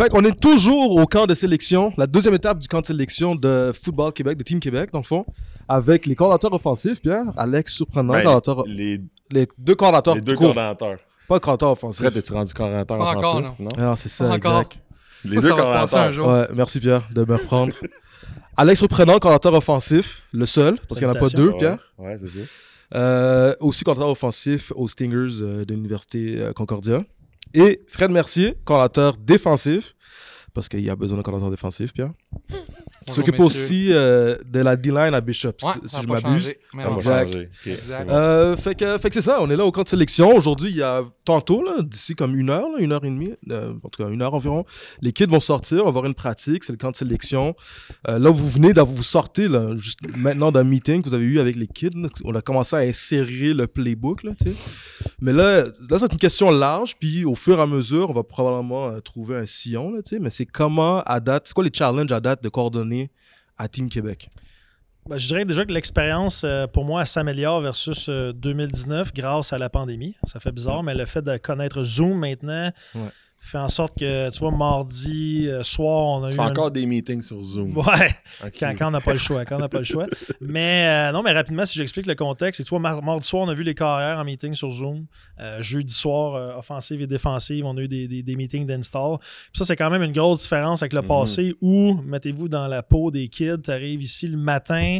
Fait qu'on est toujours au camp de sélection, la deuxième étape du camp de sélection de Football Québec, de Team Québec, dans le fond, avec les coordinateurs offensifs, Pierre, Alex Surprenant, Ben, coordinateur- les, les deux coordinateurs les deux coordonnateurs. pas coordinateur offensif. Fred, es-tu rendu coordonnateur Pas encore, offensif? Non. Ah, c'est ça, Pas encore. exact. Les deux ça va se passer un jour. Ouais, merci Pierre de me reprendre. Alex Surprenant, coordinateur offensif, le seul, parce qu'il n'y en a pas deux, Ouais, Pierre. Ouais, c'est ça. Euh, aussi coordinateur offensif aux Stingers euh, de l'Université euh, Concordia. Et Fred Mercier, coordinateur défensif, parce qu'il y a besoin d'un coordinateur défensif, Pierre. Qui s'occupe aussi euh, de la D-line à Bishop, Ouais, si- je m'abuse. Exact. changer. Ok, Exact. Euh, fait que, fait que c'est ça, on est là au camp de sélection. Aujourd'hui, il y a tantôt, là, d'ici comme une heure, là, une heure et demie, euh, en tout cas une heure environ, les kids vont sortir, on va avoir une pratique, c'est le camp de sélection. Euh, là, vous venez d'avoir, vous sortez là, juste maintenant d'un meeting que vous avez eu avec les kids. là. On a commencé à insérer le playbook, là, tu sais. Mais là, là c'est une question large, puis au fur et à mesure, on va probablement euh, trouver un sillon, là. Mais c'est comment, à date, c'est quoi les challenges à date de coordonner à Team Québec? Ben, je dirais déjà que l'expérience, euh, pour moi, elle s'améliore versus euh, 2019 grâce à la pandémie. Ça fait bizarre, mais le fait de connaître Zoom maintenant Ouais. Fait en sorte que, tu vois, mardi euh, soir, on a Tu eu. fais un- encore des meetings sur Zoom. Ouais, quand, quand on n'a pas le choix. Quand on n'a pas le choix. Mais euh, non, mais rapidement, si j'explique le contexte, que tu vois, mar- mardi soir, on a vu les carrières en meeting sur Zoom. Euh, jeudi soir, offensive et défensive, on a eu des, des- des meetings d'install. Puis ça, c'est quand même une grosse différence avec le Mhm. passé où, mettez-vous dans la peau des kids, tu arrives ici le matin.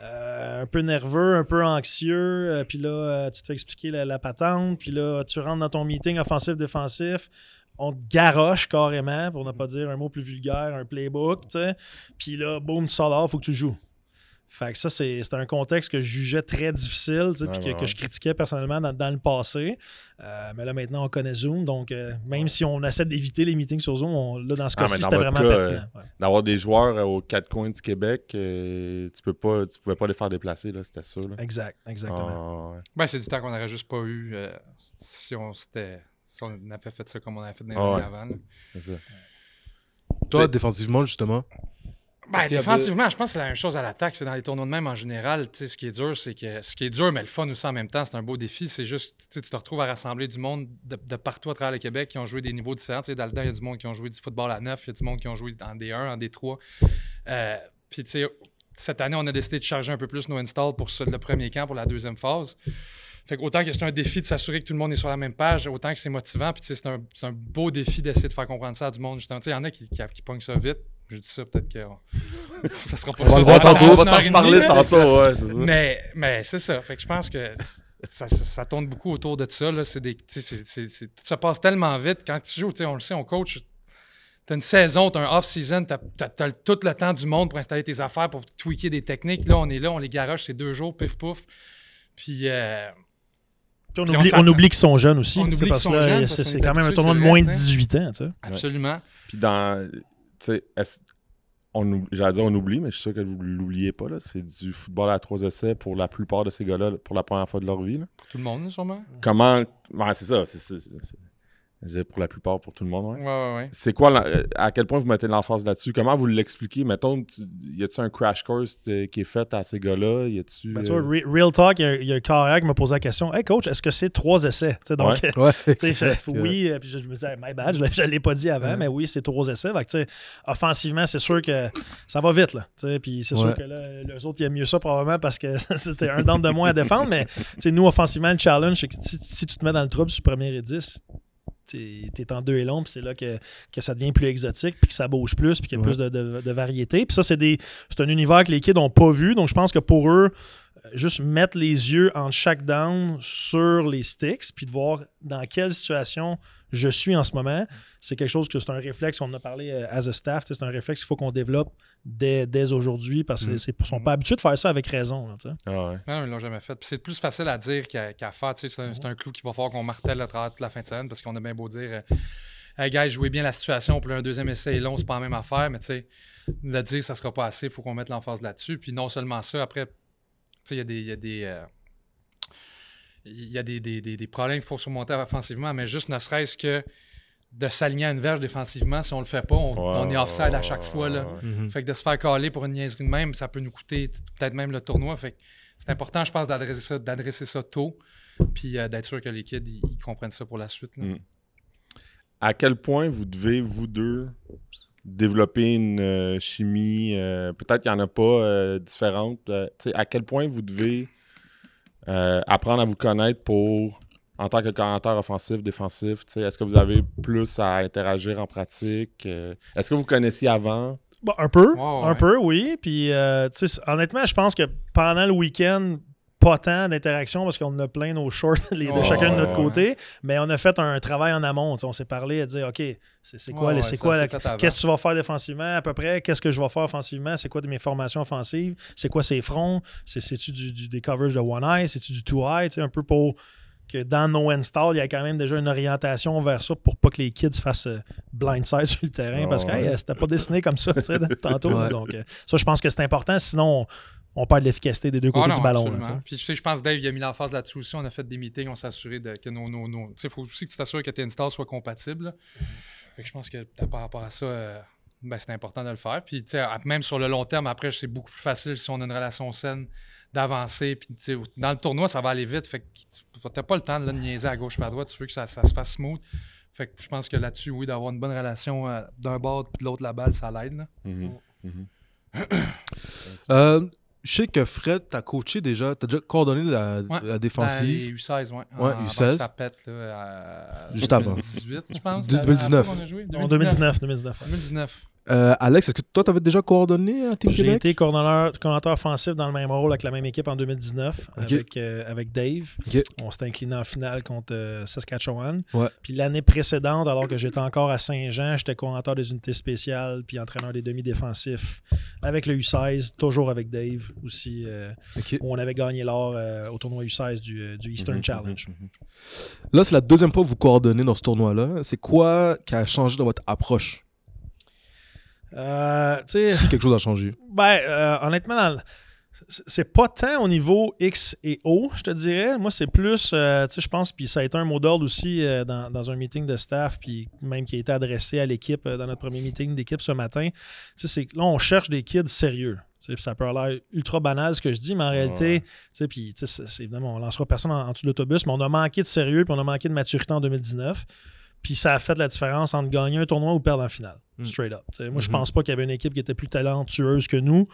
euh, un peu nerveux, un peu anxieux, euh, puis là, euh, tu te fais expliquer la, la patente, puis là, tu rentres dans ton meeting offensif-défensif, on te garoche carrément, pour ne pas dire un mot plus vulgaire, un playbook, tu sais. Puis là, boum, tu sors dehors, faut que tu joues. Fait que ça, c'est c'était un contexte que je jugeais très difficile, tu sais, Ouais, puis que, ouais, que ouais. je critiquais personnellement dans, dans le passé. Euh, mais là, maintenant, on connaît Zoom, donc euh, même si on essaie d'éviter les meetings sur Zoom, on- là, dans ce Ah, cas-ci, c'était vraiment cas, pertinent. ouais. D'avoir des joueurs euh, aux quatre coins du Québec, euh, tu peux pas, tu pouvais pas les faire déplacer, là, c'était ça. Là. Exact, exactement. Ah, ouais. Ben, c'est du temps qu'on n'aurait juste pas eu euh, si on s'était. Si on avait fait ça comme on avait fait dans les Ah années ouais. avant. c'est ça. Toi, défensivement, justement? Ben, défensivement, je pense que c'est la même chose à l'attaque. C'est dans les tournois de même en général. Tu sais, ce qui est dur, c'est que. Ce qui est dur, mais le fun aussi en même temps, c'est un beau défi. C'est juste, tu te retrouves à rassembler du monde de, de partout à travers le Québec qui ont joué des niveaux différents. Tu sais, dans le temps, il y a du monde qui ont joué du football à 9, il y a du monde qui ont joué en D1, en D3. Euh, Puis, tu sais, cette année, on a décidé de charger un peu plus nos installs pour ce- le premier camp, pour la deuxième phase. Fait que autant que c'est un défi de s'assurer que tout le monde est sur la même page, autant que c'est motivant. Puis, c'est un, beau défi d'essayer de faire comprendre ça à du monde. Justement, tu sais, il y en a qui, qui, qui pognent ça vite. Je dis ça, peut-être que ça sera pas On va ça le voir tantôt, on On va s'en reparler tantôt, ouais, ça. Mais, mais c'est ça. Fait que je pense que ça, ça, ça tourne beaucoup autour de ça. Là. Des, se passe tellement vite. Quand tu joues, on le sait, on coach. Tu as une saison, tu as un off-season, tu as, tout le temps du monde pour installer tes affaires, pour tweaker des techniques. Là, on est là, on les garoche, c'est deux jours, pif pouf. Puis, euh, Puis on, Puis oublie, on oublie qu'ils sont jeunes aussi. On oublie parce que là, c'est quand même un tournoi de moins de tu sais. 18 ans. tu sais. absolument. Puis dans. Tu sais, est-ce- on oub- j'allais dire on oublie, mais je suis sûr que vous ne l'oubliez pas. là. C'est du football à trois essais pour la plupart de ces gars-là pour la première fois de leur vie. là. Pour tout le monde, sûrement. Comment. Ouais, c'est ça. c'est- pour la plupart, pour tout le monde. ouais. Ouais, ouais, ouais. C'est quoi, la- euh, à quel point vous mettez de l'emphase là-dessus? Comment vous l'expliquez? Mettons, tu- y a-tu un crash course qui est fait à ces gars-là? Y a-tu. Ben, tu euh, Re- Real Talk, il y a, il y a un carrière qui m'a posé la question Hey coach, est-ce que c'est trois essais? Tu sais, Donc, oui, puis je, je me disais, my bad, je ne l'ai pas dit avant, Ouais. mais oui, c'est trois essais. Fait que, offensivement, c'est sûr que ça va vite. Là, puis c'est Ouais. sûr que là, les autres, ils aiment mieux ça probablement parce que c'était un down de moins à défendre. Mais nous, offensivement, le challenge, c'est que si, si tu te mets dans le trouble sur le premier et 10, tu es en deux et long, puis c'est là que, que ça devient plus exotique, puis que ça bouge plus, puis qu'il y a Ouais. plus de, de- de variété. Puis ça, c'est un univers que les kids n'ont pas vu. Donc, je pense que pour eux, euh, juste mettre les yeux en chaque down sur les sticks, puis de voir dans quelle situation je suis en ce moment, c'est quelque chose que c'est un réflexe, on en a parlé euh, as a staff, c'est un réflexe qu'il faut qu'on développe dès, dès aujourd'hui parce qu'ils Mm. ne sont pas habitués de faire ça avec raison. là. Ah ouais. Non, ils l'ont jamais fait. Puis c'est plus facile à dire qu'à faire. Tu sais, c'est un, un clou qu'il va falloir qu'on martèle à travers toute la fin de semaine parce qu'on a bien beau dire euh, Hey, guys, jouez bien la situation. Puis là, un deuxième essai est long, c'est pas la même affaire. Mais tu sais, le dire, ça sera pas assez. Il faut qu'on mette l'emphase là-dessus. Puis non seulement ça, après, tu sais, il y a des. il y a des, euh, il y a des, des- des- des problèmes qu'il faut surmonter offensivement, mais juste ne serait-ce que de s'aligner à une verge défensivement, si on le fait pas, on, Ouais, on est offside à chaque fois. Là. Mhm. Fait que de se faire caler pour une niaiserie de même, ça peut nous coûter peut-être même le tournoi. Fait que c'est important, je pense, d'adresser ça, d'adresser ça tôt, puis euh, d'être sûr que les kids ils, ils comprennent ça pour la suite. là. Mm. à quel point vous devez, vous deux, développer une euh, chimie, euh, peut-être qu'il n'y en a pas euh, différente. euh, tu sais, à quel point vous devez euh, apprendre à vous connaître pour, en tant que commentaire offensif, défensif, tu sais, est-ce que vous avez plus à interagir en pratique? euh, est-ce que vous connaissiez avant? Bon, un peu, Ouais, un peu, oui. Puis, euh, tu sais, honnêtement, je pense que pendant le week-end, pas tant d'interaction parce qu'on a plein nos shorts les- de Ouais, chacun de notre ouais. côté, mais on a fait un travail en amont. On s'est parlé à dire, OK, c'est quoi, Ouais, c'est quoi qu'est-ce que tu vas faire défensivement à peu près, qu'est-ce que je vais faire offensivement, c'est quoi de mes formations offensives, c'est quoi ces fronts, c'est- c'est-tu du, du- des coverages de one eye, c'est-tu du two eye, tu sais, un peu pour que dans nos install, il y a quand même déjà une orientation vers ça pour pas que les kids fassent euh, blindside sur le terrain parce que hey, c'était pas dessiné comme ça tantôt. Donc, euh, ça, je pense que c'est important. Sinon, on, on perd de l'efficacité des deux Ah côtés non, du ballon. là. Puis tu sais, je pense que Dave il a mis l'emphase là-dessus aussi. On a fait des meetings, on s'est assuré de, que nos. nos, nos- tu sais, il faut aussi que tu t'assures que tes installs soient compatibles. là. Fait que je pense que par rapport à ça, euh, ben, c'est important de le faire. Puis tu sais, à- même sur le long terme, après, c'est beaucoup plus facile si on a une relation saine d'avancer. Puis tu sais, dans le tournoi, ça va aller vite. Fait que tu n'as pas le temps de, là, de niaiser à gauche et à droite. Tu veux que ça, ça se fasse smooth. Fait que je pense que là-dessus, oui, d'avoir une bonne relation euh, d'un bord puis de l'autre, la balle, ça l'aide. Euh, je sais que Fred, t'as coaché déjà, t'as déjà coordonné la, Ouais. la défensive. Ben, U16, ouais. Ouais, En- U16. avant que Ça pète, là, à- Juste avant. 2018, je pense. Du- la- la 2019. fois qu'on a joué. En 2019. 2019 ouais. 2019. Euh, Alex, est-ce que toi, t'avais déjà coordonné à Team J'ai été coordonnateur, coordonnateur offensif dans le même rôle avec la même équipe en 2019 Ok. avec, euh, avec Dave. On s'est incliné en finale contre euh, Saskatchewan. Ouais. Puis l'année précédente, alors que j'étais encore à Saint-Jean, j'étais coordonnateur des unités spéciales puis entraîneur des demi-défensifs avec le U16, toujours avec Dave aussi, euh, où on avait gagné l'or euh, au tournoi U16 du, euh, du Eastern Mhm, Challenge. mhm, mhm. Là, c'est la deuxième fois que vous coordonnez dans ce tournoi-là. C'est quoi qui a changé dans votre approche? Euh, Si quelque chose a changé. Ben, euh, honnêtement, dans c'est- pas tant au niveau X et O, je te dirais. Moi, c'est plus, euh, tu sais, je pense, puis ça a été un mot d'ordre aussi euh, dans, dans un meeting de staff, puis même qui a été adressé à l'équipe euh, dans notre premier meeting d'équipe ce matin. Tu sais, c'est là, on cherche des kids sérieux. Tu sais, puis ça peut avoir l'air ultra banal ce que je dis, mais en réalité, Ouais. puis évidemment, on lancera personne en, en dessous de l'autobus, mais on a manqué de sérieux, puis on a manqué de maturité en 2019. Puis ça a fait la différence entre gagner un tournoi ou perdre en finale. Mm. Straight up. Tu sais, moi, je Mhm. pense pas qu'il y avait une équipe qui était plus talentueuse que nous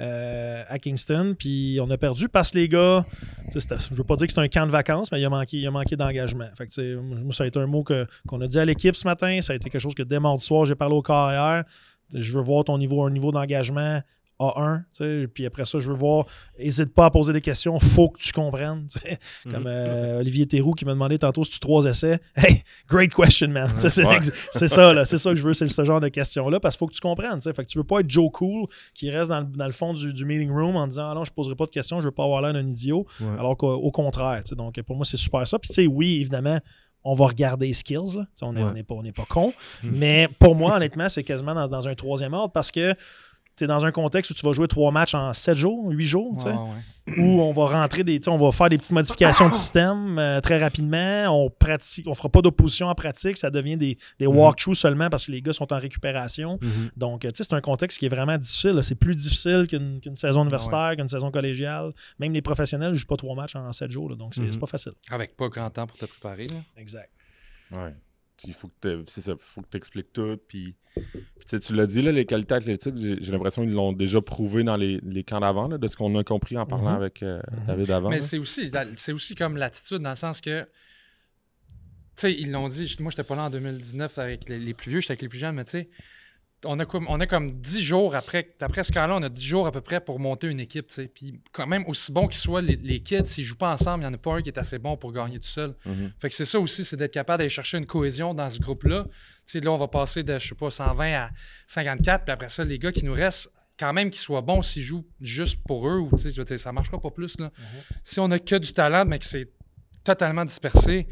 euh, à Kingston. Puis on a perdu parce que les gars, je veux pas dire que c'est un camp de vacances, mais il a manqué, il a manqué d'engagement. Fait que, moi, ça a été un mot qu'on a dit à l'équipe ce matin. Ça a été quelque chose que dès mardi soir, j'ai parlé au carrière. Je veux voir ton niveau, un niveau d'engagement A1. tu sais, Puis après ça, je veux voir, n'hésite pas à poser des questions, faut que tu comprennes. sais. Comme Mhm. euh, Olivier Théroux qui m'a demandé tantôt si tu trois essais? Hey, great question, man. C'est Ouais. ça, là. C'est ça que je veux, c'est ce genre de questions-là, parce qu'il faut que tu comprennes. Fait que tu veux pas être Joe Cool qui reste dans le, dans le fond du, du meeting room en disant Ah non, je poserai pas de questions, je veux pas avoir l'air d'un idiot. Ouais. Alors qu'au au contraire. tu sais. Donc pour moi, c'est super ça. Puis tu sais, oui, évidemment. On va regarder les skills. Là. On n'est Ouais. pas, on est pas con. Mais pour moi, honnêtement, c'est quasiment dans, dans un troisième ordre parce que tu es dans un contexte où tu vas jouer trois matchs en sept jours, huit jours. tu sais Ouais, ouais. où on va rentrer des, tu sais, on va faire des petites modifications de système euh, très rapidement. On pratique, on fera pas d'opposition en pratique, ça devient des, des Mhm. walkthroughs seulement parce que les gars sont en récupération. Mhm. Donc, euh, tu sais, c'est un contexte qui est vraiment difficile. C'est plus difficile qu'une qu'une saison universitaire, qu'une saison collégiale. Même les professionnels ne jouent pas trois matchs en sept jours. là. donc, c'est c'est pas facile. Avec pas grand temps pour te préparer. là. Exact. Ouais. Il faut que c'est ça, faut que tu expliques tout. Puis, tu l'as dit, là, les qualités athlétiques, j'ai j'ai l'impression qu'ils l'ont déjà prouvé dans les, les camps d'avant, là, de ce qu'on a compris en parlant Mhm. avec euh, Mhm. David avant. Mais c'est aussi, c'est aussi comme l'attitude dans le sens que. Tu sais, ils l'ont dit, moi, j'étais pas là en 2019 avec les, les plus vieux, j'étais avec les plus jeunes, mais tu sais, on a, comme, on a comme 10 jours après, après ce camp-là, on a 10 jours à peu près pour monter une équipe. Puis quand même, aussi bon qu'ils soient, les, les kids, s'ils jouent pas ensemble, il n'y en a pas un qui est assez bon pour gagner tout seul. Mhm. Fait que c'est ça aussi, c'est d'être capable d'aller chercher une cohésion dans ce groupe-là. Là, on va passer de, je sais pas, 120 à 54, puis après ça, les gars qui nous restent, quand même qu'ils soient bons s'ils jouent juste pour eux, ou ça marchera pas plus. Là. Si on a que du talent, mais que c'est totalement dispersé,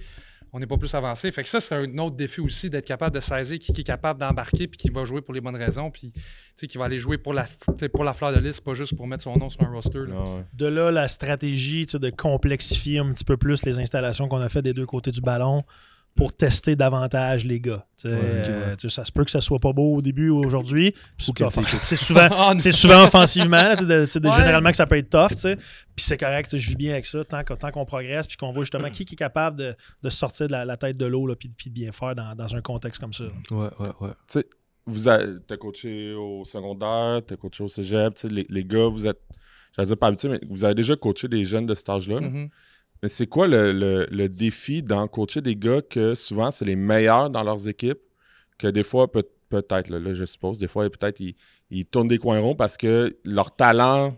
on n'est pas plus avancé. Fait que ça, c'est un autre défi aussi d'être capable de saisir qui, qui est capable d'embarquer puis qui va jouer pour les bonnes raisons, puis tu sais, qui va aller jouer pour la, pour la fleur de liste, pas juste pour mettre son nom sur un roster. là. Ah ouais. De là, la stratégie tu sais, de complexifier un petit peu plus les installations qu'on a fait des deux côtés du ballon pour tester davantage les gars. Ouais, euh, ouais. ça se peut que ça soit pas beau au début ou aujourd'hui. C'est- souvent, Ah, c'est souvent offensivement. là, de- de- Ouais. Généralement que ça peut être tough. Puis c'est correct. Je vis bien avec ça tant, tant qu'on progresse puis qu'on voit justement qui, qui est capable de, de sortir de la, la tête de l'eau là, puis, puis de bien faire dans, dans un contexte comme ça. là. Ouais, ouais, ouais. Tu sais, vous avez, t'as coaché au secondaire, t'as coaché au cégep, tu sais, les, les gars, vous êtes, j'allais dire pas habitués, mais vous avez déjà coaché des jeunes de cet âge-là. là. Mhm. Mais c'est quoi le, le- le défi dans coacher des gars que souvent c'est les meilleurs dans leurs équipes, que des fois, peut, peut-être, là, là, je suppose, des fois, peut-être ils, ils tournent des coins ronds parce que leur talent,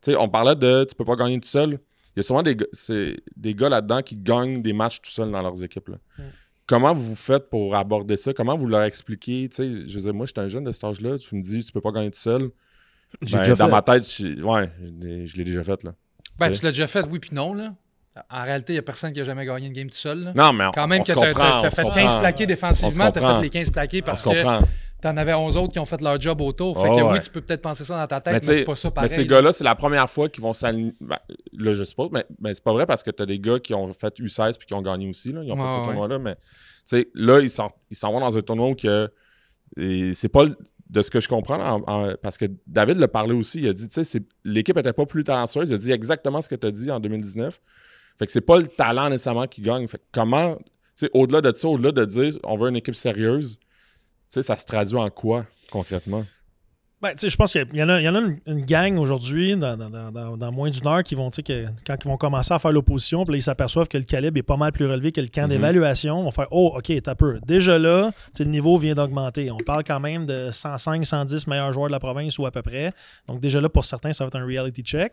tu sais, on parlait de tu peux pas gagner tout seul. Il y a souvent des, gars- c'est des gars là-dedans qui gagnent des matchs tout seuls dans leurs équipes. là. Mm. Comment vous faites pour aborder ça? Comment vous leur expliquez? Tu sais, je veux dire, moi, j'étais un jeune de cet âge-là, tu me dis tu peux pas gagner tout seul. J'ai Ben, déjà dans fait. ma tête, je, ouais, je l'ai- déjà fait. Là. Ben, tu l'as déjà fait, oui, puis non. Là. En réalité, il n'y a personne qui a jamais gagné une game tout seul. là. Non, mais on, Quand même, tu as, fait comprend. 15 plaqués défensivement, tu as fait les 15 plaqués parce que tu en avais 11 autres qui ont fait leur job autour. Fait Oh, que oui, ouais. tu peux peut-être penser ça dans ta Mais tête, mais, sais, c'est pas ça Mais pareil. ces là. gars-là, c'est la première fois qu'ils vont s'aligner. Ben, là, je suppose, mais, mais c'est pas vrai parce que tu as des gars qui ont fait U16 puis qui ont gagné aussi. Là. Ils ont fait ce tournoi-là. Mais tu sais, là, ils s'en, vont dans un tournoi que, c'est pas de ce que je comprends, en- en- parce que David l'a parlé aussi. Il a dit, tu sais, l'équipe était pas plus talentueuse. Il a dit exactement ce que tu as dit en 2019. Fait que c'est pas le talent nécessairement qui gagne. Fait que comment, tu sais, au-delà de ça, au-delà de dire on veut une équipe sérieuse, ça se traduit en quoi concrètement? Ben, tu sais, je pense qu'il y en a, il y en a une, une gang aujourd'hui, dans, dans- dans- dans- dans moins d'une heure, qui vont, tu sais, que, quand ils vont commencer à faire l'opposition, puis là, ils s'aperçoivent que le calibre est pas mal plus relevé que le camp Mhm. d'évaluation. On va faire Oh, OK, t'as peu. Déjà là, tu sais, le niveau vient d'augmenter. On parle quand même de 105, 110 meilleurs joueurs de la province ou à peu près. Donc, déjà là, pour certains, ça va être un reality check.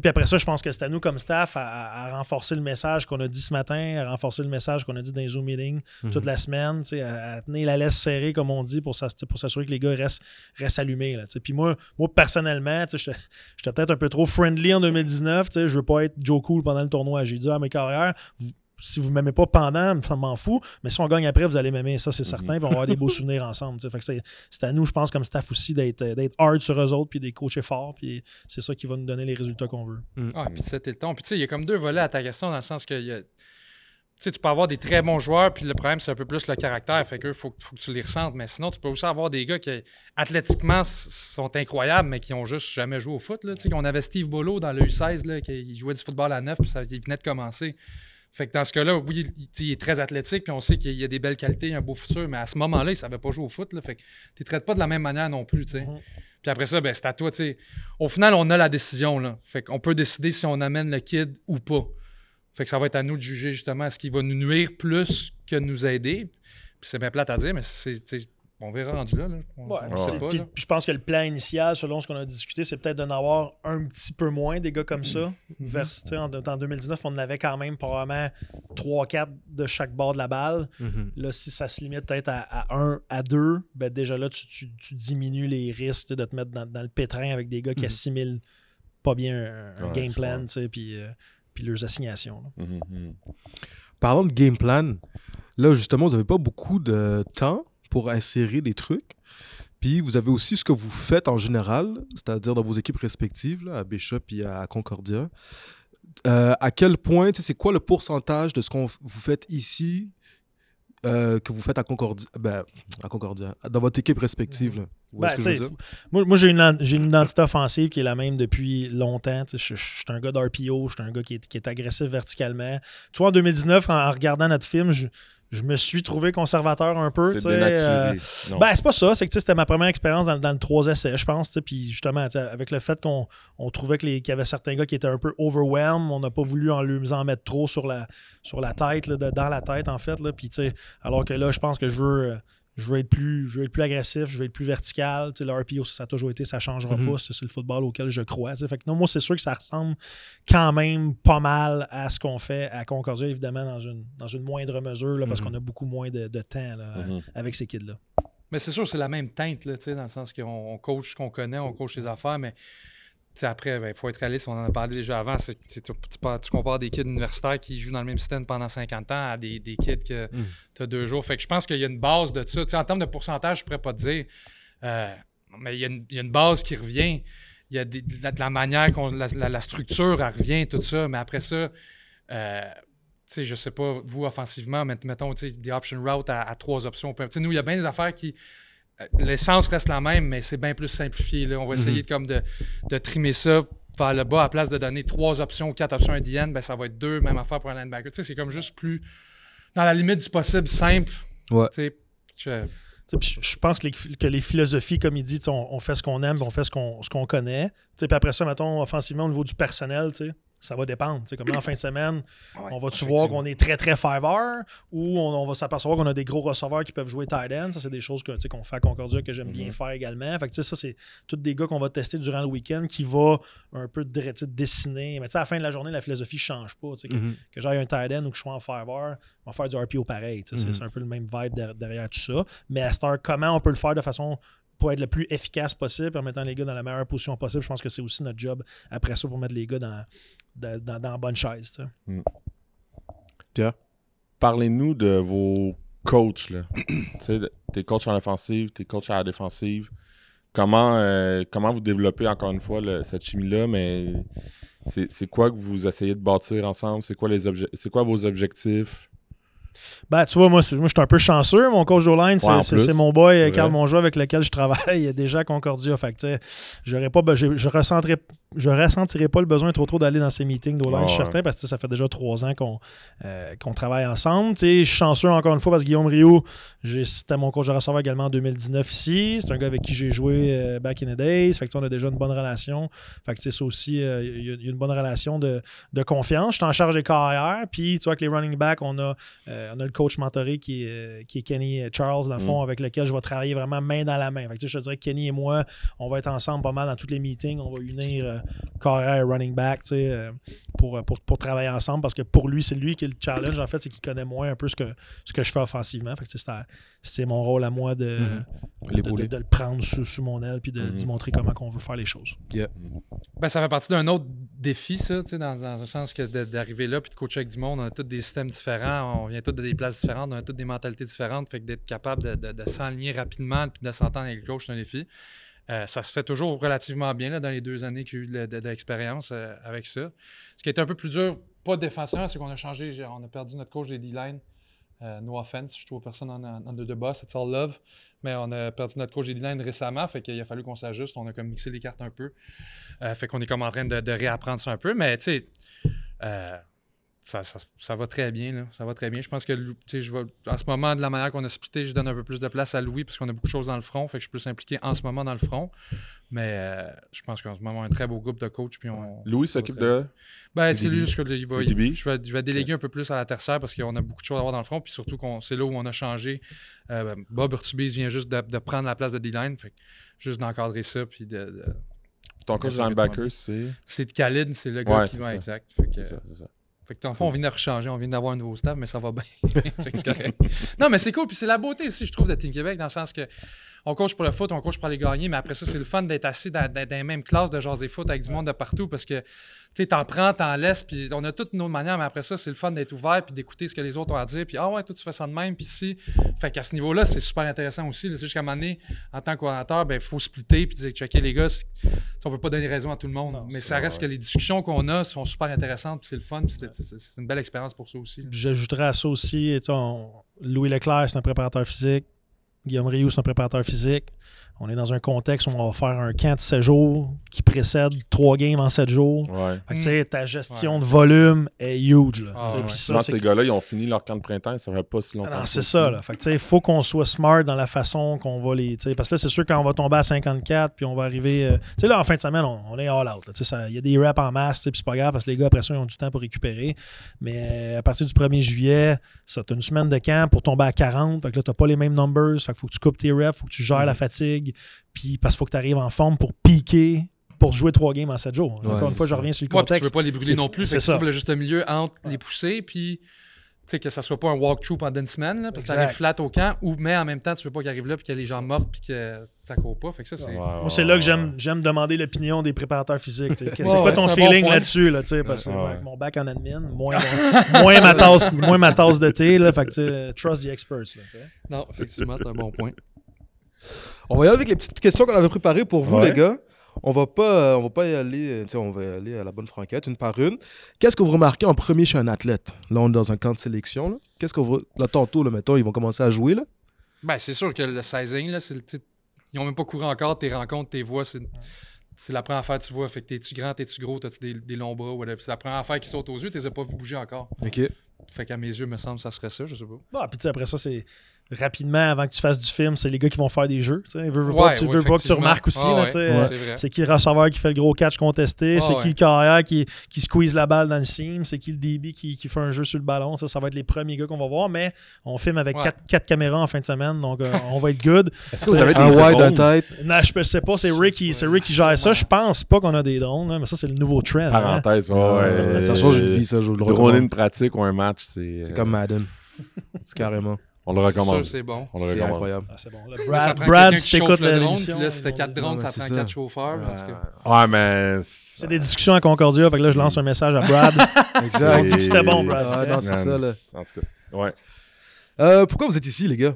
Puis après ça, je pense que c'est à nous comme staff à, renforcer le message qu'on a dit ce matin, à renforcer le message qu'on a dit dans les Zoom meetings toute la semaine, à, à tenir la laisse serrée, comme on dit, pour s'ass- pour s'assurer que les gars restent, restent allumés. Là. Puis moi, moi, personnellement, j'étais peut-être un peu trop friendly en 2019. tu sais, Je veux pas être Joe Cool pendant le tournoi. J'ai dit à mes carrières, vous- si vous m'aimez pas pendant, ça m'en fout. Mais si on gagne après, vous allez m'aimer. Ça, c'est certain. Puis on va avoir des beaux souvenirs ensemble. c'est à nous, je pense, comme staff aussi, d'être d'être hard sur eux autres, puis des coachés forts. Puis c'est ça qui va nous donner les résultats qu'on veut. Ah, puis c'était le ton. Puis tu sais, il y a comme deux volets à ta question dans le sens que il y a- tu sais, tu peux avoir des très bons joueurs, puis le problème, c'est un peu plus le caractère. Fait que faut, faut que tu les ressentes. Mais sinon, tu peux aussi avoir des gars qui, athlétiquement, sont incroyables, mais qui ont juste jamais joué au foot. Là. Tu sais, on avait Steve Bolo dans le U16, là, qui jouait du football à neuf, puis ça, il venait de commencer. Fait que dans ce cas-là, oui, il, est très athlétique, puis on sait qu'il y a des belles qualités, il a un beau futur, mais à ce moment-là, il savait pas jouer au foot. Là, fait que tu ne traites pas de la même manière non plus. tu sais. Mhm. Puis après ça, ben, c'est à toi. tu sais. Au final, on a la décision. Là. Fait qu'on peut décider si on amène le kid ou pas. Fait que ça va être à nous de juger justement est-ce qu'il va nous nuire plus que nous aider. Puis c'est bien plate à dire, mais c'est, on verra rendu là. là. On, Ouais, on puis sait tu- pas, puis- là. puis je pense que le plan initial, selon ce qu'on a discuté, c'est peut-être d'en avoir un petit peu moins des gars comme ça. Vers, tu sais, en, en 2019, on en avait quand même probablement 3-4 de chaque bord de la balle. Mhm. Là, si ça se limite peut-être à, 1 à 2, ben déjà là, tu, tu- tu diminues les risques de te mettre dans, dans le pétrin avec des gars qui Mhm. assimilent pas bien un, un Ouais, game plan, puis, euh, puis leurs assignations. mhm. Parlant de game plan, là, justement, vous n'avez pas beaucoup de temps pour insérer des trucs. Puis vous avez aussi ce que vous faites en général, c'est-à-dire dans vos équipes respectives, là, à Bishop et à Concordia. Euh, à quel point, c'est quoi le pourcentage de ce qu'on vous faites ici euh, que vous faites à Concordia, ben, à Concordia, dans votre équipe respective, là? Ben, que? Moi, moi, j'ai une, j'ai une identité offensive qui est la même depuis longtemps. Je, je suis un gars d'RPO, je suis un gars qui est, qui est agressif verticalement. Tu vois, en 2019, en, en regardant notre film, je, je me suis trouvé conservateur un peu. C'est euh, ben, c'est pas ça. C'est que c'était ma première expérience dans, dans le 3 essais, je pense. Puis justement, avec le fait qu'on on trouvait que les- qu'il y avait certains gars qui étaient un peu overwhelmed, on n'a pas voulu en lui en mettre trop sur la, sur la tête, là, de- dans la tête, en fait. Là. Alors que là, je pense que je veux. euh, Je veux, être plus, je veux être plus agressif, je veux être plus vertical. Tu sais, le RPO, ça, ça a toujours été, ça ne changera Mhm. pas. C'est c'est le football auquel je crois. tu sais. Fait que non, moi, c'est sûr que ça ressemble quand même pas mal à ce qu'on fait à Concordia, évidemment, dans une, dans une moindre mesure, là, parce Mhm. qu'on a beaucoup moins de, de temps là, Mhm. avec ces kids-là. Mais c'est sûr, c'est la même teinte, là, tu sais, dans le sens qu'on on coach ce qu'on connaît, on coach les affaires, mais après, il faut être réaliste, on en a parlé déjà avant. c'est- tu, tu- tu par- tu compares des kids universitaires qui jouent dans le même système pendant 50 ans à des, des kids que Mm. tu as deux jours. Fait que je pense qu'il y a une base de ça. En termes de pourcentage, je pourrais pas te dire. euh, mais il y, a une, il y a une base qui revient. Il y a des- de, la, de la manière qu'on. La, la- la structure, elle revient, tout ça. Mais après ça, euh, je sais pas, vous, offensivement, met- mettons, des option routes à, à trois options. Nous, il y a bien des affaires qui. Euh, L'essence reste la même, mais c'est bien plus simplifié. là. On va essayer de, comme de, de trimer ça vers le bas à place de donner trois options ou quatre options à DN, ben, ça va être deux, même affaire pour un linebacker. Tu sais, c'est comme juste plus dans la limite du possible, simple. Ouais. Tu sais, je- Tu sais, puis Je je pense que les, que les philosophies, comme il dit, on, on fait ce qu'on aime, puis on fait ce qu'on ce qu'on connaît. Tu sais, Puis après ça, mettons, offensivement, au niveau du personnel, tu sais, ça va dépendre. Comme là, en fin de semaine, on va-tu voir qu'on est très, très five ou on, on va s'apercevoir qu'on a des gros receveurs qui peuvent jouer tight end? Ça, c'est des choses qu'on fait à Concordia que j'aime bien faire également. Fait que, ça, c'est tous des gars qu'on va tester durant le week-end qui va un peu dessiner. Mais tu sais, à la fin de la journée, la philosophie ne change pas. Que, Mhm. que j'aille un tight end ou que je sois en five on va faire du RPO pareil. sais, c'est- un peu le même vibe der- derrière tout ça. Mais à cette heure, comment on peut le faire de façon pour être le plus efficace possible en mettant les gars dans la meilleure position possible, je pense que c'est aussi notre job après ça pour mettre les gars dans, dans, dans, dans la bonne chaise. tu sais. Parlez-nous de vos coachs. Là. tu sais, de- t'es coach en offensive, t'es coach à la défensive. Comment, euh, comment vous développez encore une fois le- cette chimie-là, mais c'est c'est quoi que vous essayez de bâtir ensemble? C'est quoi, les c'est quoi vos objectifs? Ben, tu vois, moi, moi je suis un peu chanceux. Mon coach d'O-line, c'est Ouais, mon boy, euh, Carl. Mongeau, avec lequel je travaille déjà à Concordia. Fait que, tu sais, j'aurais pas, ben, je, ressentirais, je ressentirais pas le besoin trop trop d'aller dans ces meetings d'O-line, je suis ouais. certain, parce que ça fait déjà trois ans qu'on euh, travaille ensemble. Tu sais, je suis chanceux encore une fois parce que Guillaume Rio, c'était mon coach de receveur également en 2019 ici. C'est un gars avec qui j'ai joué euh, back in the days. Fait que, on a déjà une bonne relation. Fait que, tu sais, ça aussi, euh, il y, y a une bonne relation de, de confiance. Je suis en charge des carrières. Puis, tu vois, avec les running backs, on a, on a le coach mentoré qui est, euh, qui est Kenny Charles, dans le fond, avec lequel je vais travailler vraiment main dans la main. Fait que, tu sais, je te dirais que Kenny et moi, on va être ensemble pas mal dans tous les meetings. On va unir euh, carrière et running back, tu sais, euh, pour, pour, pour travailler ensemble parce que pour lui, c'est lui qui est le challenge, en fait, c'est qu'il connaît moins un peu ce que, ce que je fais offensivement. Fait que, c'est- c'est mon rôle à moi de, Mhm. de, de- de le prendre sous, sous mon aile puis de, d'y montrer comment on veut faire les choses. Ben, ça fait partie d'un autre défi, ça, tu sais, dans, dans un sens que de- d'arriver là puis de coacher avec du monde. On a tous des systèmes différents, on vient tous de des places différentes, on a toutes des mentalités différentes. Fait que d'être capable de, de- de s'enligner rapidement puis de s'entendre avec le coach, c'est un défi. Euh, ça se fait toujours relativement bien là, dans les deux années qu'il y a eu de, de- de l'expérience euh, avec ça. Ce qui est un peu plus dur, pas défensivement, c'est qu'on a changé, on a perdu notre coach des D-line. Euh, no offense, je trouve personne en, en, en de boss, it's all love. Mais on a perdu notre coach des D-line récemment, fait qu'il a fallu qu'on s'ajuste. On a comme mixé les cartes un peu. Fait qu'on est comme en train de, de réapprendre ça un peu. Mais tu sais, ça, ça- ça va très bien. Là. Ça va très bien. Je pense que je vais, en ce moment, de la manière qu'on a splitté, je donne un peu plus de place à Louis parce qu'on a beaucoup de choses dans le front. Fait que je suis plus impliqué en ce moment dans le front. Mais euh, je pense qu'en ce moment, on a un très beau groupe de coachs. Puis on, Louis s'occupe très de. ben, c'est lui, juste que il va- DB. je, vais, je vais déléguer un peu plus à la tertiaire parce qu'on a beaucoup de choses à voir dans le front. Puis surtout, c'est là où on a changé. Euh, Bob Urtubise vient juste de, de prendre la place de D-line. Fait juste d'encadrer ça. Puis de, de- Ton coach linebacker, c'est? C'est de Khalid, c'est le gars Ouais, qui va exact. C'est ça, c'est ça. Fait que, dans le fond, on vient de rechanger, on vient d'avoir un nouveau staff, mais ça va bien. C'est correct. Non, mais c'est cool. Puis c'est la beauté aussi, je trouve, de Team Québec, dans le sens que on coach pour le foot, on coach pour aller gagner, mais après ça, c'est le fun d'être assis dans, dans, dans les mêmes classes de jaser foot avec du monde de partout parce que tu t'en prends, t'en laisses, puis on a toutes nos manières, mais après ça, c'est le fun d'être ouvert puis d'écouter ce que les autres ont à dire, puis ah ouais, toi, tu fais ça de même, puis si. Fait qu'à ce niveau-là, c'est super intéressant aussi. C'est juste qu'à un moment donné, en tant qu'ordinateur, ben, il faut splitter puis dire, checker les gars, on peut pas donner raison à tout le monde, Non, mais c'est ça reste vrai. que les discussions qu'on a sont super intéressantes, puis c'est le fun, puis c'est- une belle expérience pour ça aussi. J'ajouterais à ça aussi, tu sais, on- Louis Leclerc, c'est un préparateur physique. Guillaume Rioux, c'est un préparateur physique. On est dans un contexte où on va faire un camp de 7 jours qui précède trois games en 7 jours. Ouais. Fait que, tu sais, ta gestion Ouais. de volume est huge. Là, Ah, Tu ouais. ça, Souvent, ces gars-là, ils ont fini leur camp de printemps, ça fait pas si longtemps. Ah non, que c'est ça. Là. Fait que, tu sais, il faut qu'on soit smart dans la façon qu'on va les. tu Parce que là, c'est sûr, quand on va tomber à 54, puis on va arriver. euh, tu sais, là, en fin de semaine, on, on est all out. là. Tu sais, ça- Il y a des reps en masse, tu puis c'est pas grave parce que les gars, après ça, ils ont du temps pour récupérer. Mais euh, à partir du 1er juillet, ça, t'as une semaine de camp pour tomber à 40. Fait que là, t'as pas les mêmes numbers. Fait qu'il faut que tu coupes tes reps, faut que tu gères la fatigue. Puis parce qu'il faut que tu arrives en forme pour piquer pour jouer trois games en 7 jours. Ouais, Encore une fois, je reviens sur le Ouais, puis tu contexte. veux pas les brûler non plus. c'est tu ça. trouves le juste milieu entre les pousser, puis tu sais, que ça soit pas un walkthrough pendant une semaine, là, parce que tu flat au camp, ou mais en même temps, tu veux pas qu'il arrive là, puis qu'il y a les gens morts, puis que ça court pas. Fait que ça, c'est. Ouais, Moi, ouais, c'est là que ouais, j'aime, j'aime demander l'opinion des préparateurs physiques. tu. C'est Ouais, quoi ouais, ton bon feeling là-dessus? Là, tu sais, parce que Ouais, ouais, ouais. avec mon bac en admin, moins, ma, tasse, moins ma tasse de thé. Là, fait que, tu trust the experts. Là, tu. Non, effectivement, c'est un bon point. On va y aller avec les petites questions qu'on avait préparées pour vous, Ouais. les gars. On va pas, euh, on va pas y aller, euh, on va y aller à la bonne franquette, une par une. Qu'est-ce que vous remarquez en premier chez un athlète? Là, on est dans un camp de sélection. Là. Qu'est-ce que vous, là, tantôt, là, mettons, ils vont commencer à jouer là? Ben, c'est sûr que le sizing, là, c'est le- sais, ils ont même pas couru encore, tes rencontres, tes voix, c'est. C'est la première affaire que tu vois. Fait que t'es-tu grand, t'es-tu gros, t'as-tu des, des longs bras, whatever. C'est la première affaire qui saute aux yeux, t'es pas vu bouger encore. Ok. Fait qu'à mes yeux, me semble, ça serait ça, je sais pas. Ah, puis tu sais, après ça, c'est rapidement, avant que tu fasses du film, c'est les gars qui vont faire des jeux. Veux, veux Ouais, pas, tu ouais, veux pas que tu remarques aussi. Ah ouais, euh, C'est qui le receveur qui fait le gros catch contesté? Ah c'est ouais. qui le carrière qui, qui squeeze la balle dans le seam? C'est qui le DB qui, qui fait un jeu sur le ballon? Ça, ça va être les premiers gars qu'on va voir, mais on filme avec Ouais. quatre, quatre caméras en fin de semaine, donc euh, on va être good. Est-ce que vous avez des Un wide, un drones? type. Non, je ne sais pas, c'est Rick qui, c'est Rick qui gère ça. Je pense pas qu'on a des drones, mais ça, c'est le nouveau trend. hein. Parenthèse, ouais, Euh, ouais. ça change une vie, ça, le recommande. une pratique ou un match, c'est. C'est euh, comme Madden. c'est carrément. On le recommande. c'est bon. On le C'est recommande. incroyable. Ah, c'est bon. Mais ça Brad, Brad si t'écoutes le drone, l'émission. puis là, c'était vont- 4 drones, Ouais, ça prend ça. 4 chauffeurs. Ouais, mais. C'est des discussions à Concordia, fait que là, je lance un message à Brad. Exact. On dit que c'était bon, Brad. Ah, non, c'est ça, là. En tout cas, ouais. Euh, pourquoi vous êtes ici, les gars?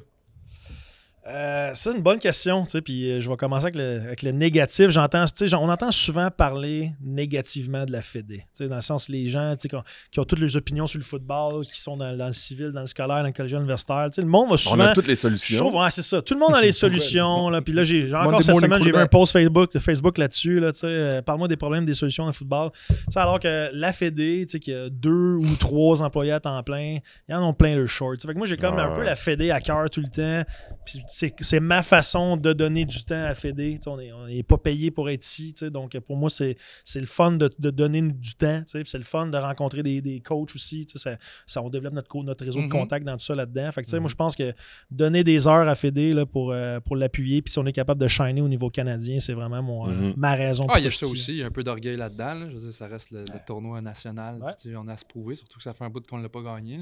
Euh, c'est une bonne question, tu sais, puis euh, je vais commencer avec le, avec le négatif. J'entends, tu sais, j'en- on entend souvent parler négativement de la Fédé, tu sais, dans le sens les gens, tu sais, qui ont, qui ont toutes les opinions sur le football, qui sont dans, dans le civil, dans le scolaire, dans le collège universitaire, tu sais, le monde va On souvent... a toutes les Je solutions. trouve, ouais, c'est ça. Tout le monde a les solutions. là. Puis là, j'ai encore cette semaine, j'ai vu un post Facebook, Facebook là-dessus. Là, tu sais, euh, Parle-moi des problèmes des solutions dans le football. Tu sais, alors que la Fédé, tu sais, qui a deux ou trois employés à temps plein, ils en ont plein le short. Fait que moi, j'ai comme un peu la Fédé à cœur tout le temps. Puis c'est c'est ma façon de donner du temps à Fédé. On n'est on est pas payé pour être ici. Donc, pour moi, c'est c'est le fun de, de donner du temps. c'est le fun de rencontrer des, des coachs aussi. Ça, ça, on développe notre, réseau de contacts dans tout ça là-dedans. Fait que, moi, je pense que donner des heures à Fédé là, pour, euh, pour l'appuyer, puis si on est capable de shiner au niveau canadien, c'est vraiment mon, euh, Mhm. ma raison. Ah, il y a ça aussi, il y a un peu d'orgueil là-dedans. là. Je veux dire, ça reste le, le tournoi national. Ouais. On a à se prouver, surtout que ça fait un bout qu'on ne l'a pas gagné.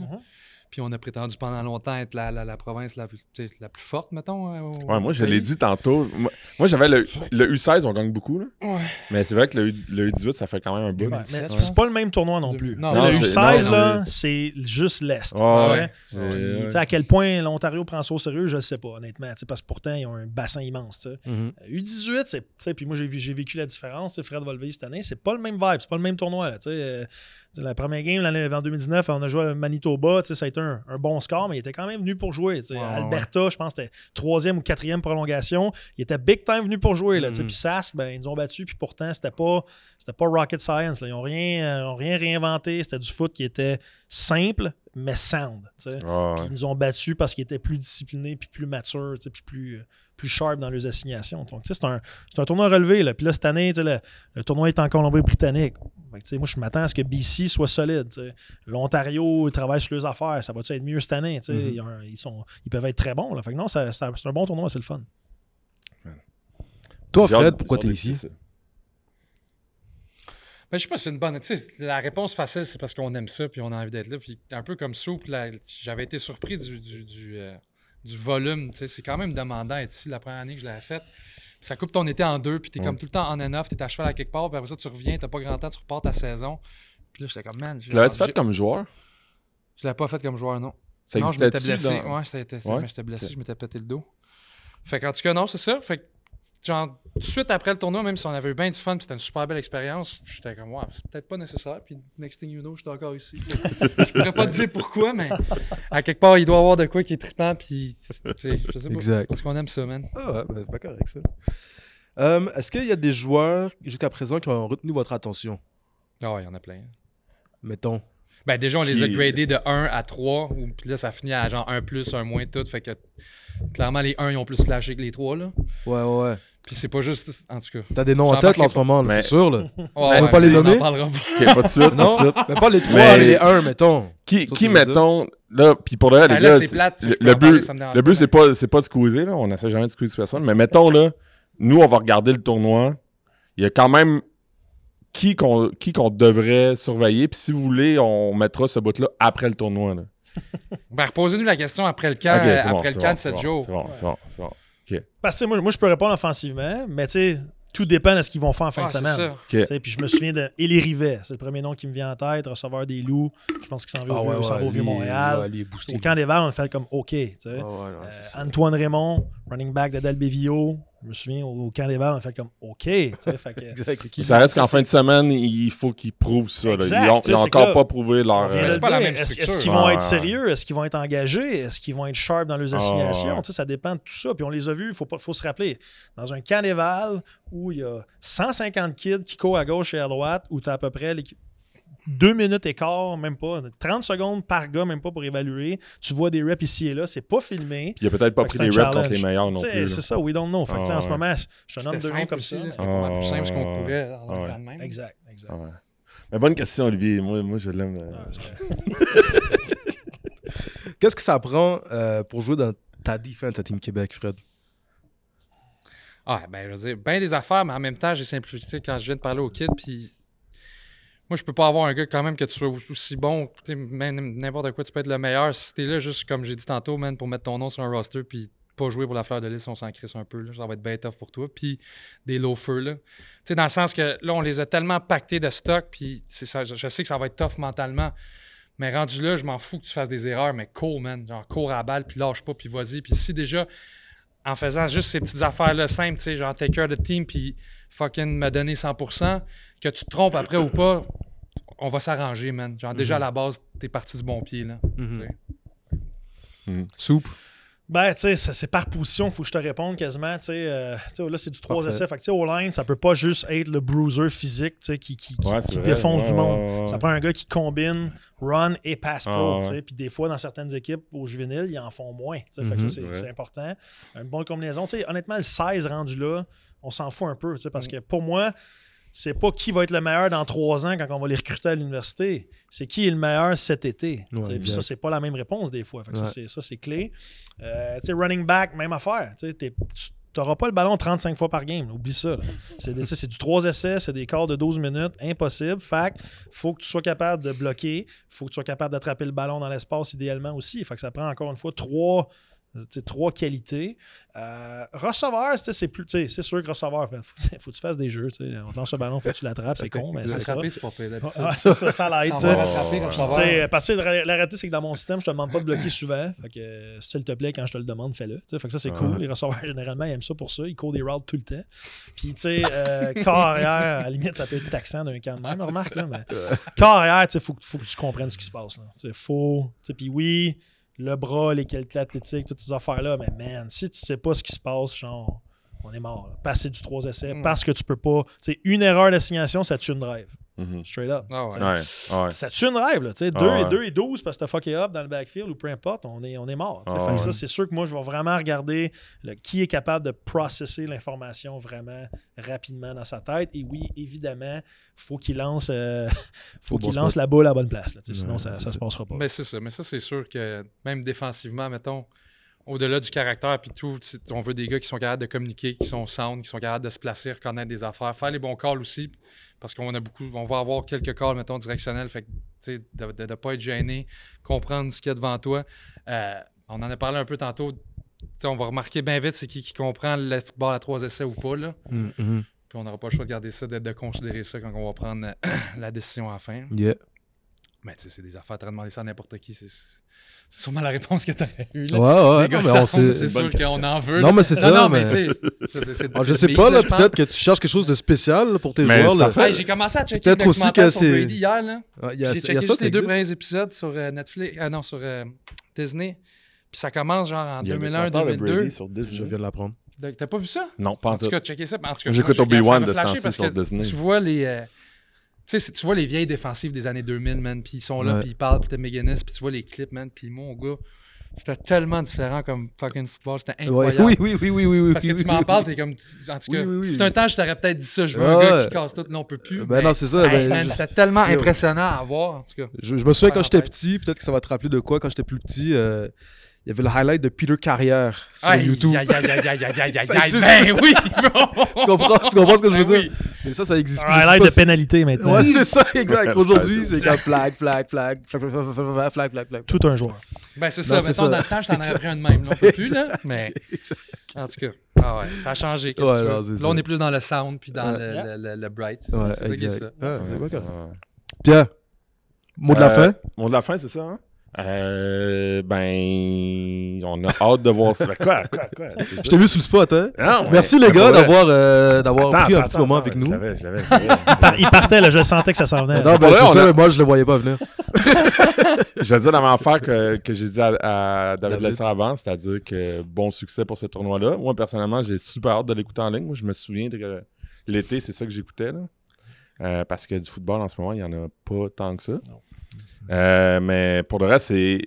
Puis on a prétendu pendant longtemps être la, la, la province la plus, la plus forte, mettons. euh, au- Ouais, moi, je l'ai dit tantôt. Moi, moi, j'avais le, le U16, on gagne beaucoup. Là. Ouais. Mais c'est vrai que le, U- le U18, ça fait quand même un bout. Ouais, là. mais 17, je c'est pas le même tournoi non plus. Non, non, le c'est- U16, non, là, c'est juste l'Est. Puis, Ouais, tu sais, à quel point l'Ontario prend ça au sérieux, je ne sais pas, honnêtement. tu sais, Parce que pourtant, ils ont un bassin immense. sais. Mhm. U18, c'est, tu sais, puis moi j'ai, vécu la différence. Fred va cette année. C'est pas le même vibe, c'est pas le même tournoi. Là, la première game l'année en 2019, on a joué à Manitoba. Ça a été un, un bon score, mais il était quand même venu pour jouer. Ouais, Alberta, je pense que c'était troisième ou quatrième prolongation. Il était big time venu pour jouer. Là. Mhm. Puis Sask, ben, ils nous ont battus. Puis pourtant, c'était pas, pas rocket science. Là. Ils n'ont rien, euh, ont rien réinventé. C'était du foot qui était simple, mais sound. Ouais, Puis ils nous ont battus parce qu'ils étaient plus disciplinés, puis plus matures, puis plus, euh, plus sharp dans leurs assignations. Donc, tu c'est un, c'est un tournoi relevé. Là. Puis là, cette année, tu le, le tournoi est en Colombie-Britannique. Fait que, tu sais, moi, je m'attends à ce que BC soit solide. tu. L'Ontario travaille sur leurs affaires. Ça va-tu être mieux cette année? tu? Mhm. ils, ont un- ils sont, ils peuvent être très bons. Là. Fait que non, c'est un bon tournoi, c'est le fun. Toi, Fred, pourquoi t'es hâte ici ça. Ben, je sais pas, c'est une bonne. Tu sais, la réponse facile, c'est parce qu'on aime ça puis on a envie d'être là. Puis un peu comme Soupe, j'avais été surpris du, du, du, euh, du volume. Tu sais, c'est quand même demandant d'être ici la première année que je l'avais faite. Ça coupe ton été en deux, puis t'es Ouais. comme tout le temps on and off, t'es à cheval à quelque part, puis après ça, tu reviens, t'as pas grand temps, tu repars ta saison. Puis là, j'étais comme, man, Tu l'avais-tu j'ai- fait comme joueur? Je l'avais pas fait comme joueur, non. Ça non, je m'étais blessé. dans- Ouais, j'étais Ouais? blessé, je m'étais pété le dos. Fait qu'en tout cas, non, c'est ça. Fait que, genre, tout de suite après le tournoi, même si on avait eu bien du fun, c'était une super belle expérience, j'étais comme, ouais, c'est peut-être pas nécessaire. Puis, next thing you know, j'étais encore ici. je pourrais pas te dire pourquoi, mais à quelque part, il doit y avoir de quoi qui est trippant, puis, tu sais, je sais pas. Exact. Parce qu'on aime ça, man. Ah ouais, ben, c'est pas correct ça. Euh, Est-ce qu'il y a des joueurs jusqu'à présent qui ont retenu votre attention? Ah, il y en a plein. Mettons. Ben, déjà, on les a gradés de 1 à 3, ou- puis là, ça finit à genre 1 plus, 1 moins, tout. Fait que, clairement, les 1, ils ont plus flashé que les 3, là. Ouais, ouais, ouais. Puis c'est pas juste. En tout cas. T'as des noms en tête là, en ce moment, là, Mais- c'est sûr. Là. Ouais, Tu veux ouais, pas les on en nommer? parlera pas. Ok, pas de suite, pas de Non, suite. mais pas les 3, Mais- les 1, mettons. Qui, mettons, là, puis pour le reste, Ben les là, plate, je le, but, le but c'est pas, c'est pas de squeezer, là, on essaie jamais de squeezer personne, mais mettons, là, nous, on va regarder le tournoi, il y a quand même qui qu'on qui qu'on devrait surveiller, puis si vous voulez, on mettra ce bout-là après le tournoi, là. Ben, reposez-nous la question après le camp, bon, bon, de c'est 7 bon, jours. C'est bon, c'est bon, c'est bon. Parce que moi, moi, je peux répondre offensivement, mais tu sais, tout dépend de ce qu'ils vont faire en fin Ah, de semaine. Puis je me souviens de Élie Rivet, c'est le premier nom qui me vient en tête, receveur des loups. Je pense qu'il s'en va au, Vieux- au Vieux-Montréal. Ouais. Au camp des Val, on le fait comme OK. non, Euh. Antoine Raymond, running back de Del Bevio, Je me souviens, au, au camp des Val, on a fait comme OK. tu sais, fait que- Exact, Ça reste qu'en fin de semaine, il faut qu'ils prouvent ça. Exact, Ils ont, tu sais, ils ont c'est que encore là, pas prouvé leur. Même Est-ce qu'ils vont Ouais, être sérieux? Est-ce qu'ils vont être engagés? Est-ce qu'ils vont être sharp dans leurs Ah, assignations? ouais. Tu sais, ça dépend de tout ça. Puis on les a vus, il faut, pas- faut se rappeler. Dans un carnaval où il y a 150 kids qui courent à gauche et à droite, où tu as à peu près l'équi- deux minutes et quart, même pas, 30 secondes par gars, même pas pour évaluer. Tu vois des reps ici et là, c'est pas filmé. Puis il a peut-être pas pris des reps contre les meilleurs non plus. C'est ça, we don't know. Fait que, tu sais, Ah, en ce ouais. moment, je te C'était nomme deux noms simple comme ça. C'était pas plus simple parce qu'on Ah, courait dans ouais. un plan de même. Exact, exact. Ah ouais. Mais bonne question, Olivier. Moi, moi je l'aime. euh, Ah, Qu'est-ce que ça prend euh, pour jouer dans ta défense à Team Québec, Fred? Ah, ben, je veux dire, bien des affaires, mais en même temps, j'ai simplifié quand je viens de parler au kid, puis moi, je peux pas avoir un gars quand même que tu sois aussi bon, n'importe quoi, tu peux être le meilleur. Si t'es là, juste comme j'ai dit tantôt, man, pour mettre ton nom sur un roster, puis pas jouer pour la fleur de lys, on s'en crisse un peu, là, ça va être bien tough pour toi. Puis des loafers, là. Tu sais, dans le sens que là, on les a tellement pactés de stock, puis je sais que ça va être tough mentalement. Mais rendu là, je m'en fous que tu fasses des erreurs, mais cours, man. Genre, cours à balle, puis lâche pas, puis vas-y. Puis si déjà, en faisant juste ces petites affaires-là simples, tu sais, genre take care of the team, puis fucking me donner 100%, que tu te trompes après ou pas, on va s'arranger, man. Genre, déjà à la base, t'es parti du bon pied, là. tu sais. Soupe. Ben, tu sais, c'est par position, faut que je te réponde quasiment. Tu sais, euh, tu sais, là, c'est du 3 Parfait. essais. Fait que, tu sais, au line, ça peut pas juste être le bruiser physique, tu sais, qui, qui, qui- Ouais, c'est qui vrai. défonce Ouais, du monde. ouais, ouais. Ça prend un gars qui combine run et pass pro, Ah, ouais. tu sais. Puis des fois, dans certaines équipes, au juvénile, ils en font moins. tu sais. Fait que Mhm. ça, c'est important. Une bonne combinaison. Tu sais, honnêtement, le 16 rendu là, on s'en fout un peu, tu sais, Mm. parce que pour moi, c'est pas qui va être le meilleur dans trois ans quand on va les recruter à l'université. C'est qui est le meilleur cet été. Ouais, ça, c'est pas la même réponse des fois. Fait que ça, Ouais. c'est- ça, c'est clé. Euh, running back, même affaire. Tu n'auras pas le ballon 35 fois par game. Oublie ça. c'est du 3 essais, c'est des quarts de 12 minutes. Impossible. Fait faut que tu sois capable de bloquer. faut que tu sois capable d'attraper le ballon dans l'espace idéalement aussi. Fait que ça prend encore une fois trois. Trois qualités. Euh, receveur, c'est plus. C'est sûr que receveur, il faut, faut que tu fasses des jeux. On te lance le ballon, faut que tu l'attrapes, c'est con, mais c'est ça. Rattraper, c'est pas pire, d'habitude. Ah, c'est ça, ça l'aide. parce que la, réalité, c'est que dans mon système, je te demande pas de bloquer souvent. Fait que, s'il te plaît, quand je te le demande, fais-le. Fait que ça, c'est cool. Les receveurs, généralement, ils aiment ça pour ça. Ils courent des routes tout le temps. Puis, tu sais, euh, corps arrière, à la limite, ça peut être taxant d'un camp de même, Ah, remarque. Là, mais corps arrière, tu sais, faut, que- faut que tu comprennes ce qui se passe. Là. Faut. Puis oui, le bras, les calculs athlétiques, toutes ces affaires-là, mais man, si tu sais pas ce qui se passe, genre, on est mort. là. Passer du 3 essais Mm. parce que tu peux pas. Sais, une erreur d'assignation, ça tue une drive. Mhm. Straight up. Ah ouais. Ouais, ouais. Ça tue une rêve, là. Tu sais, 2 Ah et ouais. 2 et 12 parce que t'as fucké up dans le backfield ou peu importe, on est, on est mort. Ah fait que ouais. ça, c'est sûr que moi, je vais vraiment regarder le- qui est capable de processer l'information vraiment rapidement dans sa tête. Et oui, évidemment, faut qu'il lance, euh, faut qu'il lance spot. la boule à la bonne place. là. Sinon, ça, ça se passera pas. Mais c'est ça. Mais ça, c'est sûr que même défensivement, mettons, au-delà du caractère puis tout, on veut des gars qui sont capables de communiquer, qui sont sound, qui sont capables de se placer, reconnaître des affaires, faire les bons calls aussi. Parce qu'on a beaucoup, on va avoir quelques calls, mettons, directionnels. Fait que, de ne pas être gêné, comprendre ce qu'il y a devant toi. Euh, on en a parlé un peu tantôt. On va remarquer bien vite c'est qui qui comprend le football à trois essais ou pas. Là. Mhm, mhm. Puis on n'aura pas le choix de garder ça, de, de considérer ça quand on va prendre euh, la décision à la fin. Yeah. Mais tu sais, c'est des affaires, tu demander ça à n'importe qui. C'est c'est sûrement la réponse que tu aurais eue. Là. Ouais, ouais, non, mais on savent, sait- c'est sûr qu'on en veut. Non, là. mais c'est ça, Non, mais- je Ah, sais le pas, là, peut-être que tu cherches quelque chose de spécial là, pour tes Mais joueurs. là. Hey, j'ai commencé à checker Peut-être le aussi documentaire que sur Brady hier. là. Ah, il y a- J'ai il y a checké ça les deux premiers épisodes sur euh, Netflix. Ah non, sur euh, Disney. Puis ça commence genre en Il y a un documentaire de 2001-2002. Brady sur Disney. Je viens de l'apprendre. T'as pas vu ça? Non, pas en En tout cas, checker ça. J'écoute Obi-Wan de ce temps-ci sur Disney. Tu vois les. Tu sais, c'est- tu vois les vieilles défensives des années 2000, man, puis ils sont là, puis ils parlent, puis t'as McGuinness, puis tu vois les clips, man, puis mon gars, c'était tellement différent comme fucking football, c'était incroyable. oui, oui, oui, oui, oui. Parce que tu m'en parles, t'es comme. En tout cas, fut un temps, je t'aurais peut-être dit ça. Je veux un gars qui casse tout, là, on peut plus. Ben mais- non, c'est ça. Ben, c'était tellement impressionnant à voir, en tout cas. Je, me souviens quand j'étais petit, peut-être que ça va te rappeler de quoi. Quand j'étais plus petit, euh, il y avait le highlight de Peter Carrière sur aïe, YouTube. Aïe, aïe, aïe, aïe, aïe, aïe, aïe, oui! tu, comprends, tu comprends ce que je veux dire? Mais ça, ça existe plus. highlight de pénalité maintenant. Ouais, c'est ça, exact. Aujourd'hui, c'est comme flag, flag, flag, flag, flag, flag, flag, flag. Tout un joueur. Ben, c'est ça. Maintenant, dans le temps, je t'en avais pris un de même. On peut plus, là. Mais. En tout cas. Ah ouais, ça a changé. Que là, on est plus dans le sound puis dans le, le, bright. C'est ça qui est ça. c'est pas Pierre, mot de la fin? Mot de la fin, c'est ça, hein? Euh, ben, on a hâte de voir ça. Ben, quoi, quoi, quoi? Je t'ai vu sur le spot, hein? Non, mais- Merci les mais gars d'avoir euh, d'avoir Attends, pris un attends, petit moment avec nous. Il partait, là, je sentais que ça s'en venait. Non, ben, c'est ça, a- mais moi je le voyais pas venir. Je vais dire la même affaire que, que j'ai dit à, à David, David. Lesser avant, c'est-à-dire que bon succès pour ce tournoi-là. Moi, personnellement, j'ai super hâte de l'écouter en ligne. Moi, je me souviens que l'été, c'est ça que j'écoutais. là. Euh, parce que du football, en ce moment, il n'y en a pas tant que ça. Euh, mais pour le reste, c'est.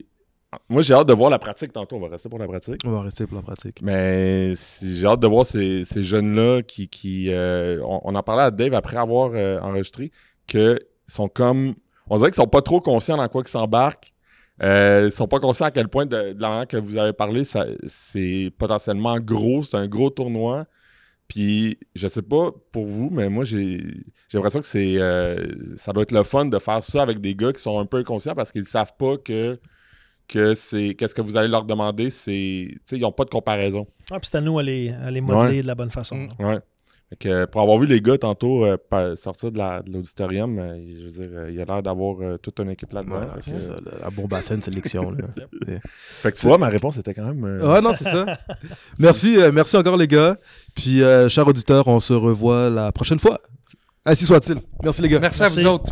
Moi, j'ai hâte de voir la pratique tantôt. On va rester pour la pratique. On va rester pour la pratique. Mais j'ai hâte de voir ces, ces jeunes-là qui. qui euh, on, on en parlait à Dave après avoir euh, enregistré, que sont comme. On dirait qu'ils sont pas trop conscients dans quoi ils s'embarquent. Euh, ils sont pas conscients à quel point, de, de la manière que vous avez parlé, c'est potentiellement gros. C'est un gros tournoi. Puis, je sais pas pour vous, mais moi, j'ai j'ai l'impression que c'est euh, ça doit être le fun de faire ça avec des gars qui sont un peu inconscients parce qu'ils savent pas que que c'est qu'est-ce que vous allez leur demander, c'est tu sais ils ont pas de comparaison. Ah, puis c'est à nous à les, à les modeler de la bonne façon. Mm. Ouais. Fait que, pour avoir vu les gars tantôt euh, sortir de la- l'auditorium, euh, je veux dire, euh, il a l'air d'avoir euh, toute une équipe là-dedans. Voilà, c'est ça, là, un bon bassin de sélection. là. fait que tu vois, ma réponse était quand même. euh, Ouais, non, c'est ça. Merci, euh, merci encore les gars. Puis, euh, chers auditeurs, on se revoit la prochaine fois. Ainsi soit-il. Merci les gars. Merci, à vous autres.